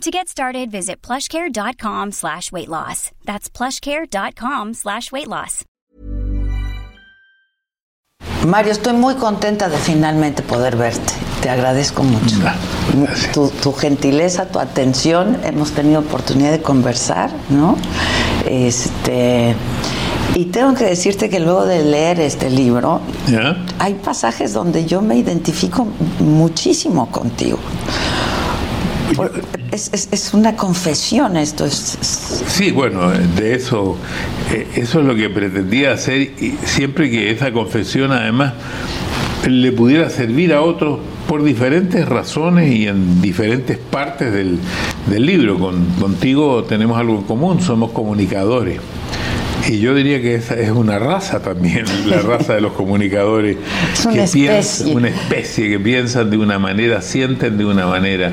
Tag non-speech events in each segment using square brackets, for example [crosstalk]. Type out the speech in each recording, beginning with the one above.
To get started, visit plushcare.com slash weight loss. That's plushcare.com slash weight loss. Mario, estoy muy contenta de finalmente poder verte. Te agradezco mucho. Tu, tu gentileza, tu atención. Hemos tenido oportunidad de conversar, ¿no? Este. Y tengo que decirte que luego de leer este libro, hay pasajes donde yo me identifico muchísimo contigo. Es, es, es, una confesión esto. Es, Sí, bueno, de eso, eh, eso es lo que pretendía hacer y siempre que esa confesión además le pudiera servir a otros por diferentes razones y en diferentes partes del, del libro. Con, contigo tenemos algo en común, somos comunicadores. Y yo diría que esa es una raza también, [laughs] la raza de los comunicadores. Es una que especie. Piensan, una especie que piensan de una manera, sienten de una manera.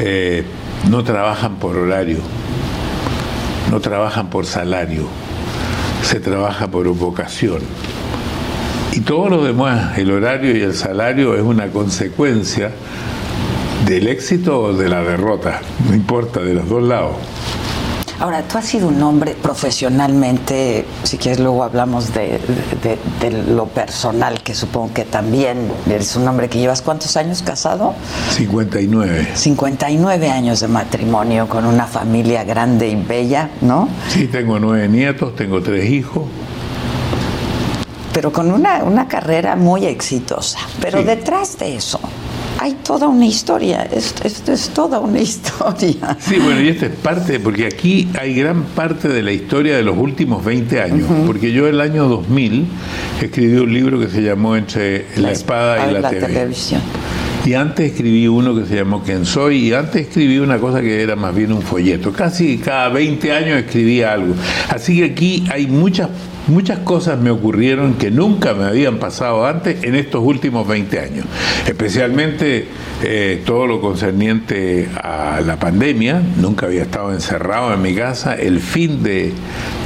Eh, no trabajan por horario, no trabajan por salario, se trabaja por vocación. Y todo lo demás, el horario y el salario, es una consecuencia del éxito o de la derrota, no importa, de los dos lados. Ahora, tú has sido un hombre profesionalmente, si quieres luego hablamos de, de, de, lo personal, que supongo que también eres un hombre que llevas cuántos años casado? 59. 59 años de matrimonio con una familia grande y bella, ¿no? Sí, tengo nueve nietos, tengo tres hijos. Pero con una, una carrera muy exitosa. Pero sí. detrás de eso, hay toda una historia, esto, esto, es toda una [laughs] historia. Sí, bueno, y esta es parte, porque aquí hay gran parte de la historia de los últimos 20 años, uh -huh. porque yo el año 2000 escribí un libro que se llamó Entre la, la espada y la, la TV. televisión. Y antes escribí uno que se llamó Quién Soy, y antes escribí una cosa que era más bien un folleto. Casi cada 20 años escribía algo. Así que aquí hay muchas Muchas cosas me ocurrieron que nunca me habían pasado antes en estos últimos 20 años, especialmente eh, todo lo concerniente a la pandemia, nunca había estado encerrado en mi casa, el fin de,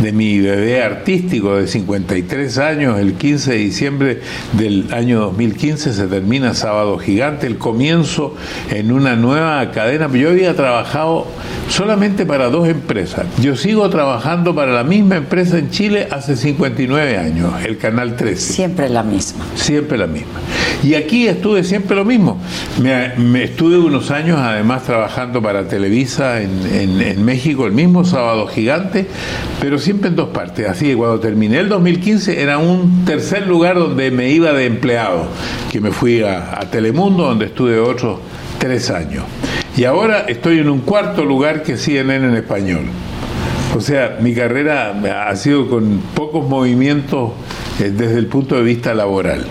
de mi bebé artístico de 53 años, el 15 de diciembre del año 2015 se termina Sábado Gigante, el comienzo en una nueva cadena, yo había trabajado solamente para dos empresas, yo sigo trabajando para la misma empresa en Chile hace 59 años, el Canal 13. Siempre la misma. Siempre la misma. Y aquí estuve siempre lo mismo. Me, me estuve unos años además trabajando para Televisa en, en, en, México, el mismo sábado gigante, pero siempre en dos partes. Así que cuando terminé el 2015 era un tercer lugar donde me iba de empleado, que me fui a, a Telemundo, donde estuve otros tres años. Y ahora estoy en un cuarto lugar que CNN en español. O sea, mi carrera ha sido con pocos movimientos eh, desde el punto de vista laboral.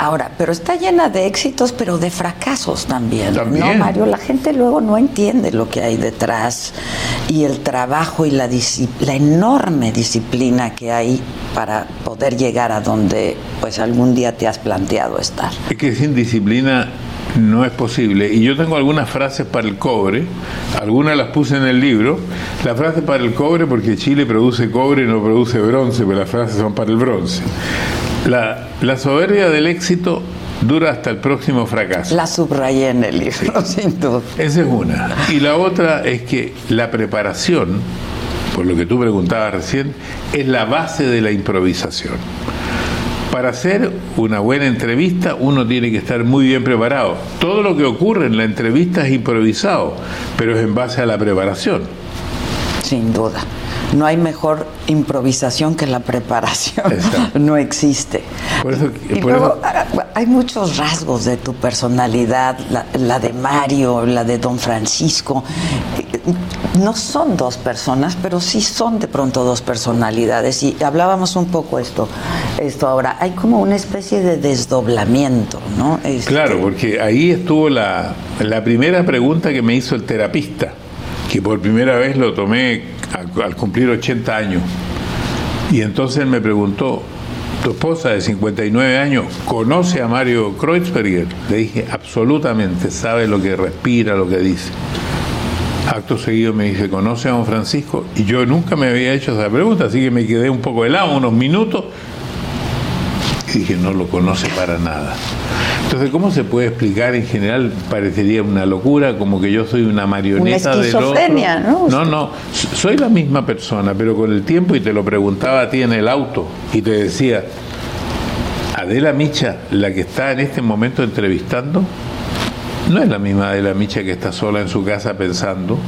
Ahora, pero está llena de éxitos, pero de fracasos también, también, ¿no, Mario? La gente luego no entiende lo que hay detrás y el trabajo y la, la enorme disciplina que hay para poder llegar a donde pues algún día te has planteado estar. Es que sin disciplina no es posible. Y yo tengo algunas frases para el cobre, algunas las puse en el libro. La frase para el cobre, porque Chile produce cobre y no produce bronce, pero las frases son para el bronce. La, la soberbia del éxito dura hasta el próximo fracaso. La subrayé en el libro, sí. [laughs] sin duda. Esa es una. Y la otra es que la preparación, por lo que tú preguntabas recién, es la base de la improvisación para hacer una buena entrevista uno tiene que estar muy bien preparado. Todo lo que ocurre en la entrevista es improvisado, pero es en base a la preparación. Sin duda. No hay mejor improvisación que la preparación. Exacto. [laughs] No existe. Por eso, y por luego, eso... hay muchos rasgos de tu personalidad, la, la de Mario, la de Don Francisco no son dos personas, pero sí son de pronto dos personalidades. Y hablábamos un poco esto, esto ahora. Hay como una especie de desdoblamiento, ¿no? Este... Claro, porque ahí estuvo la, la, primera pregunta que me hizo el terapista, que por primera vez lo tomé al, cumplir 80 años. Y entonces él me preguntó, tu esposa de 59 años conoce a Mario Kreuzberger. Le dije, absolutamente, sabe lo que respira, lo que dice. Acto seguido me dice, ¿conoce a don Francisco? Y yo nunca me había hecho esa pregunta, así que me quedé un poco helado, unos minutos, y dije, no lo conoce para nada. Entonces, ¿cómo se puede explicar? En general parecería una locura, como que yo soy una marioneta una del otro. ¿no? No, no, soy la misma persona, pero con el tiempo, y te lo preguntaba a ti en el auto, y te decía, Adela Micha, la que está en este momento entrevistando, no es la misma Adela Micha que está sola en su casa pensando,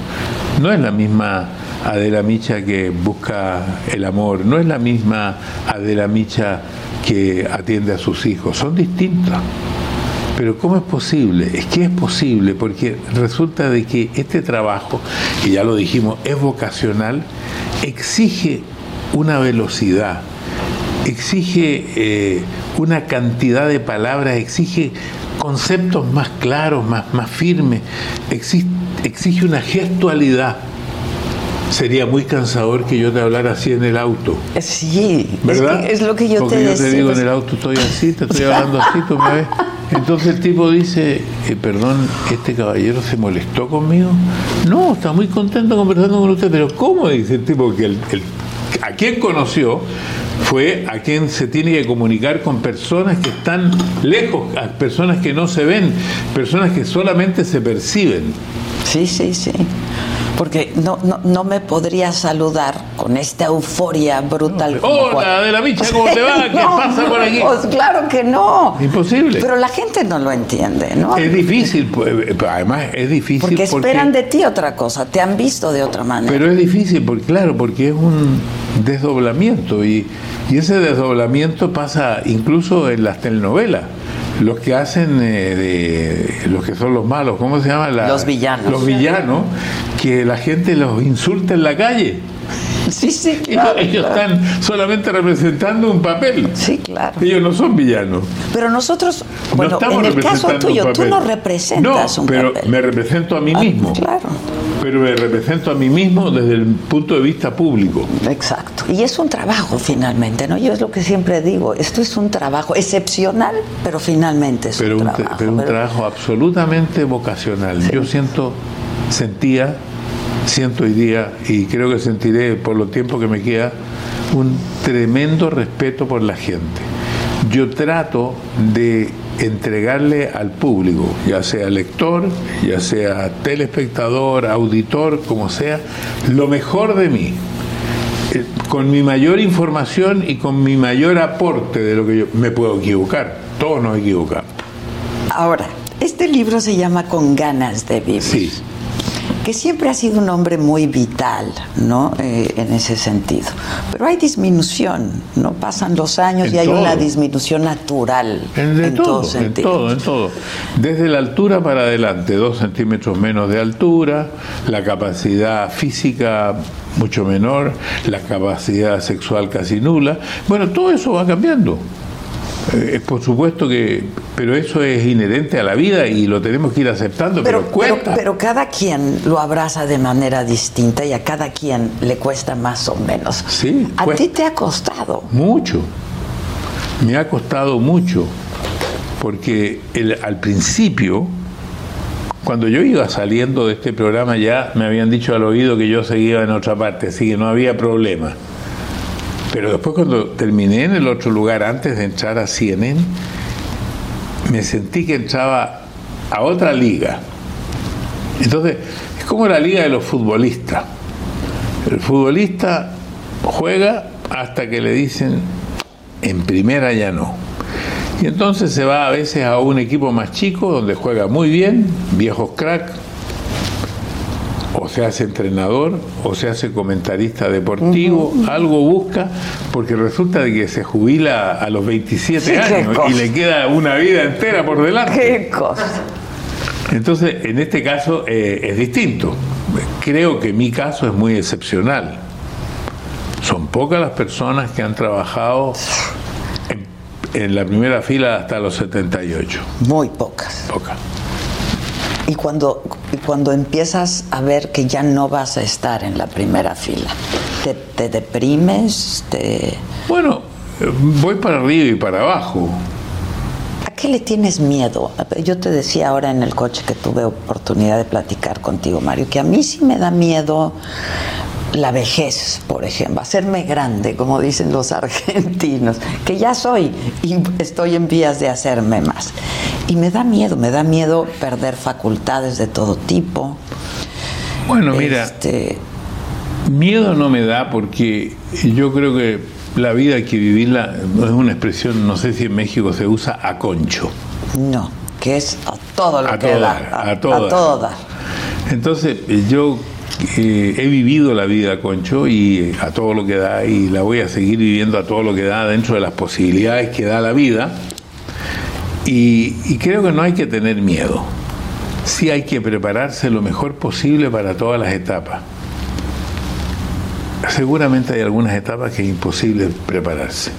no es la misma Adela Micha que busca el amor, no es la misma Adela Micha que atiende a sus hijos, son distintas. Pero ¿cómo es posible? Es que es posible porque resulta de que este trabajo, que ya lo dijimos, es vocacional, exige una velocidad, exige eh, una cantidad de palabras, exige conceptos más claros, más, más firmes, exige una gestualidad. Sería muy cansador que yo te hablara así en el auto. Sí, ¿verdad? Es, lo que yo Porque te yo decía. te digo en el auto estoy así, te estoy [laughs] hablando así, tú me ves. Entonces el tipo dice, eh, perdón, ¿este caballero se molestó conmigo? No, está muy contento conversando con usted, pero ¿cómo? Dice el tipo que el, el, a quien conoció fue a quien se tiene que comunicar con personas que están lejos, a personas que no se ven, personas que solamente se perciben. Sí, sí, sí. Porque no, no, no me podría saludar con esta euforia brutal. Hola, de la bicha, ¿cómo te va? [laughs] ¿Qué pasa por aquí? Pues claro que no. Imposible. Pero la gente no lo entiende, ¿no? Es difícil, pues, además es difícil. Porque esperan porque... de ti otra cosa, te han visto de otra manera. Pero es difícil, porque claro, porque es un desdoblamiento y, y ese desdoblamiento pasa incluso en las telenovelas los que hacen eh, de los que son los malos, ¿cómo se llama? La, los villanos. Los villanos, que la gente los insulta en la calle. Sí, sí, claro, ellos, ellos claro. están solamente representando un papel. Sí, claro. Ellos no son villanos. Pero nosotros, bueno, no en el caso tuyo, tú no representas no, un pero papel. me represento a mí mismo. Ah, claro. Pero me represento a mí mismo desde el punto de vista público. Exacto. Y es un trabajo finalmente, ¿no? Yo es lo que siempre digo, esto es un trabajo excepcional, pero finalmente es pero un, un trabajo. Pero un trabajo absolutamente vocacional. Sí. Yo siento, sentía, siento hoy día, y creo que sentiré por lo tiempo que me queda, un tremendo respeto por la gente. Yo trato de entregarle al público, ya sea lector, ya sea telespectador, auditor, como sea, lo mejor de mí, eh, con mi mayor información y con mi mayor aporte de lo que yo me puedo equivocar. Todos nos equivocamos. Ahora, este libro se llama Con ganas de vivir. Sí que siempre ha sido un hombre muy vital, ¿no? Eh, en ese sentido. Pero hay disminución, ¿no? Pasan los años en y hay todo. una disminución natural. En, en todo, todo en todo, en todo. Desde la altura para adelante, dos centímetros menos de altura, la capacidad física mucho menor, la capacidad sexual casi nula. Bueno, todo eso va cambiando. Eh, por supuesto que, pero eso es inherente a la vida y lo tenemos que ir aceptando, pero, pero cuesta. Pero, pero, cada quien lo abraza de manera distinta y a cada quien le cuesta más o menos. Sí. A ti te ha costado. Mucho. Me ha costado mucho. Porque el, al principio, cuando yo iba saliendo de este programa, ya me habían dicho al oído que yo seguía en otra parte, así que no había problema. Pero después cuando terminé en el otro lugar, antes de entrar a CNN, me sentí que entraba a otra liga. Entonces, es como la liga de los futbolistas. El futbolista juega hasta que le dicen, en primera ya no. Y entonces se va a veces a un equipo más chico, donde juega muy bien, viejos crack, o se hace entrenador o se hace comentarista deportivo, uh -huh. algo busca, porque resulta de que se jubila a los 27 sí, años y le queda una vida entera por delante. ¿Qué cosa? Entonces, en este caso eh, es distinto. Creo que mi caso es muy excepcional. Son pocas las personas que han trabajado en, en la primera fila hasta los 78. Muy pocas. Pocas. Y cuando, cuando empiezas a ver que ya no vas a estar en la primera fila. te, deprimes? Bueno, voy para arriba y para abajo. ¿A qué le tienes miedo? Yo te decía ahora en el coche que tuve oportunidad de platicar contigo, Mario, que a mí sí me da miedo la vejez, por ejemplo, hacerme grande, como dicen los [laughs] argentinos, que ya soy y estoy en vías de hacerme más. Y me da miedo, me da miedo perder facultades de todo tipo. Bueno, mira, este, miedo no me da porque yo creo que la vida hay que vivirla, no es una expresión, no sé si en México se usa a concho. No, que es a todo lo que da. A, a, todo Entonces, yo he vivido la vida, Concho, y a todo lo que da, y la voy a seguir viviendo a todo lo que da dentro de las posibilidades que da la vida. Y, creo que no hay que tener miedo. Sí hay que prepararse lo mejor posible para todas las etapas. Seguramente hay algunas etapas que es imposible prepararse.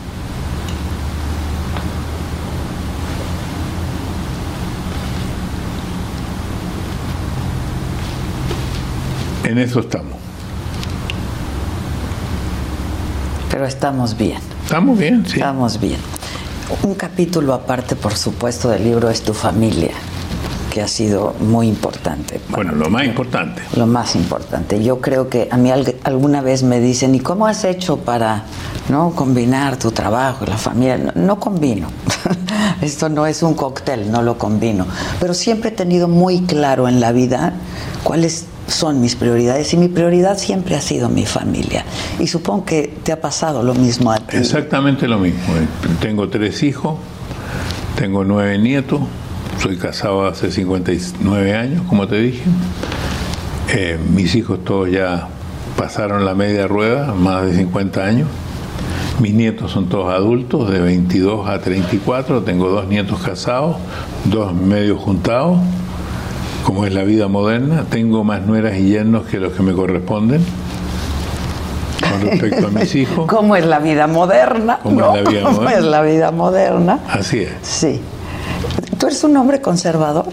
En eso estamos. Pero estamos bien. Estamos bien, sí. Estamos bien. Un capítulo aparte, por supuesto, del libro es tu familia, que ha sido muy importante. Bueno, lo más importante. Lo más importante. Yo creo que a mí alguna vez me dicen, ¿y cómo has hecho para no combinar tu trabajo y la familia? No, no combino. [laughs] Esto no es un cóctel, no lo combino. Pero siempre he tenido muy claro en la vida cuál es son mis prioridades y mi prioridad siempre ha sido mi familia. Y supongo que te ha pasado lo mismo a ti. Exactamente lo mismo. Tengo tres hijos, tengo nueve nietos, soy casado hace 59 años, como te dije. Eh, mis hijos todos ya pasaron la media rueda, más de 50 años. Mis nietos son todos adultos, de 22 a 34. Tengo dos nietos casados, dos medios juntados como es la vida moderna, tengo más nueras y yernos que los que me corresponden con respecto a mis hijos. [laughs] ¿Cómo es la vida moderna? ¿Cómo, es, la vida ¿Cómo es la vida moderna? Así es. Sí. ¿Tú eres un hombre conservador?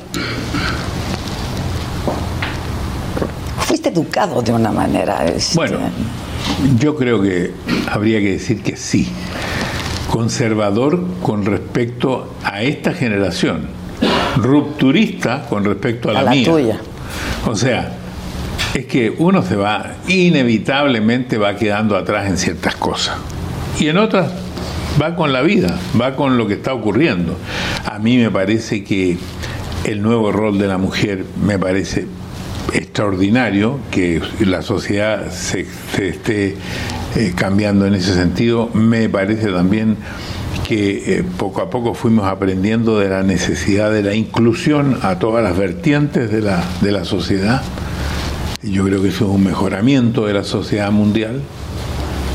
Fuiste educado de una manera. Este... Bueno, yo creo que habría que decir que sí. Conservador con respecto a esta generación rupturista con respecto a la, a la tuya. O sea, es que uno se va, inevitablemente va quedando atrás en ciertas cosas. Y en otras va con la vida, va con lo que está ocurriendo. A mí me parece que el nuevo rol de la mujer me parece extraordinario, que la sociedad se, esté eh, cambiando en ese sentido. Me parece también que eh, poco a poco fuimos aprendiendo de la necesidad de la inclusión a todas las vertientes de la, de la sociedad. Y yo creo que eso es un mejoramiento de la sociedad mundial.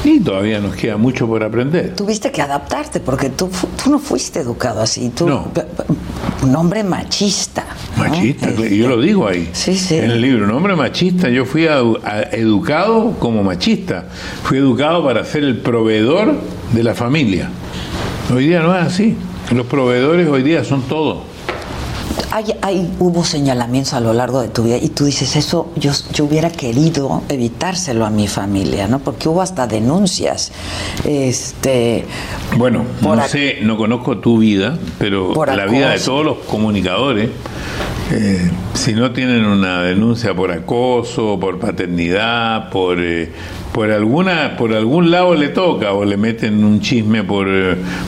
Y todavía nos queda mucho por aprender. Tuviste que adaptarte porque tú, tú no fuiste educado así. Tú, Un hombre machista. Machista, yo lo digo ahí. Sí, sí. En el libro, un hombre machista. Yo fui educado como machista. Fui educado para ser el proveedor de la familia. Hoy día no es así. Los proveedores hoy día son todo. Hay, hubo señalamientos a lo largo de tu vida y tú dices, eso yo, yo hubiera querido evitárselo a mi familia, ¿no? Porque hubo hasta denuncias. Este, bueno, no sé, no conozco tu vida, pero la vida de todos los comunicadores, eh, si no tienen una denuncia por acoso, por paternidad, por eh, por alguna por algún lado le toca o le meten un chisme por,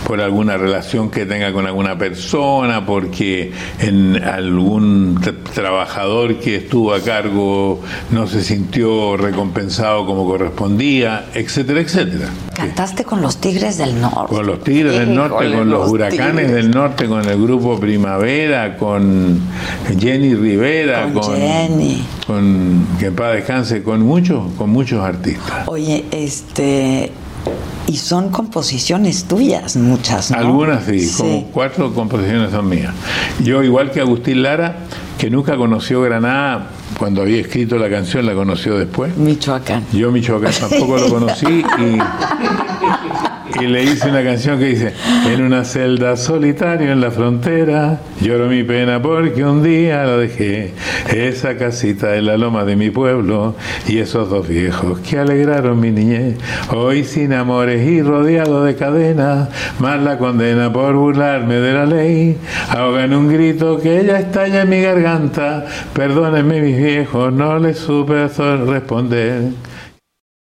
por alguna relación que tenga con alguna persona porque en algún trabajador que estuvo a cargo no se sintió recompensado como correspondía etcétera etcétera. Cantaste con los tigres del norte. Con los tigres del norte con los, huracanes del norte con el grupo primavera con Jenny Rivera con, Jenny. con que paz descanse con muchos con muchos artistas Oye, este. Y son composiciones tuyas, muchas, ¿no? Algunas sí, como cuatro composiciones son mías. Yo, igual que Agustín Lara, que nunca conoció Granada cuando había escrito la canción, la conoció después. Michoacán. Yo Michoacán tampoco lo conocí y [laughs] y le hice una canción que dice, en una celda solitario en la frontera, lloro mi pena porque un día lo dejé, esa casita en la loma de mi pueblo y esos dos viejos que alegraron mi niñez, hoy sin amores y rodeado de cadenas, más la condena por burlarme de la ley, ahoga en un grito que ella estalla en mi garganta, perdónenme mis viejos, no les supe responder.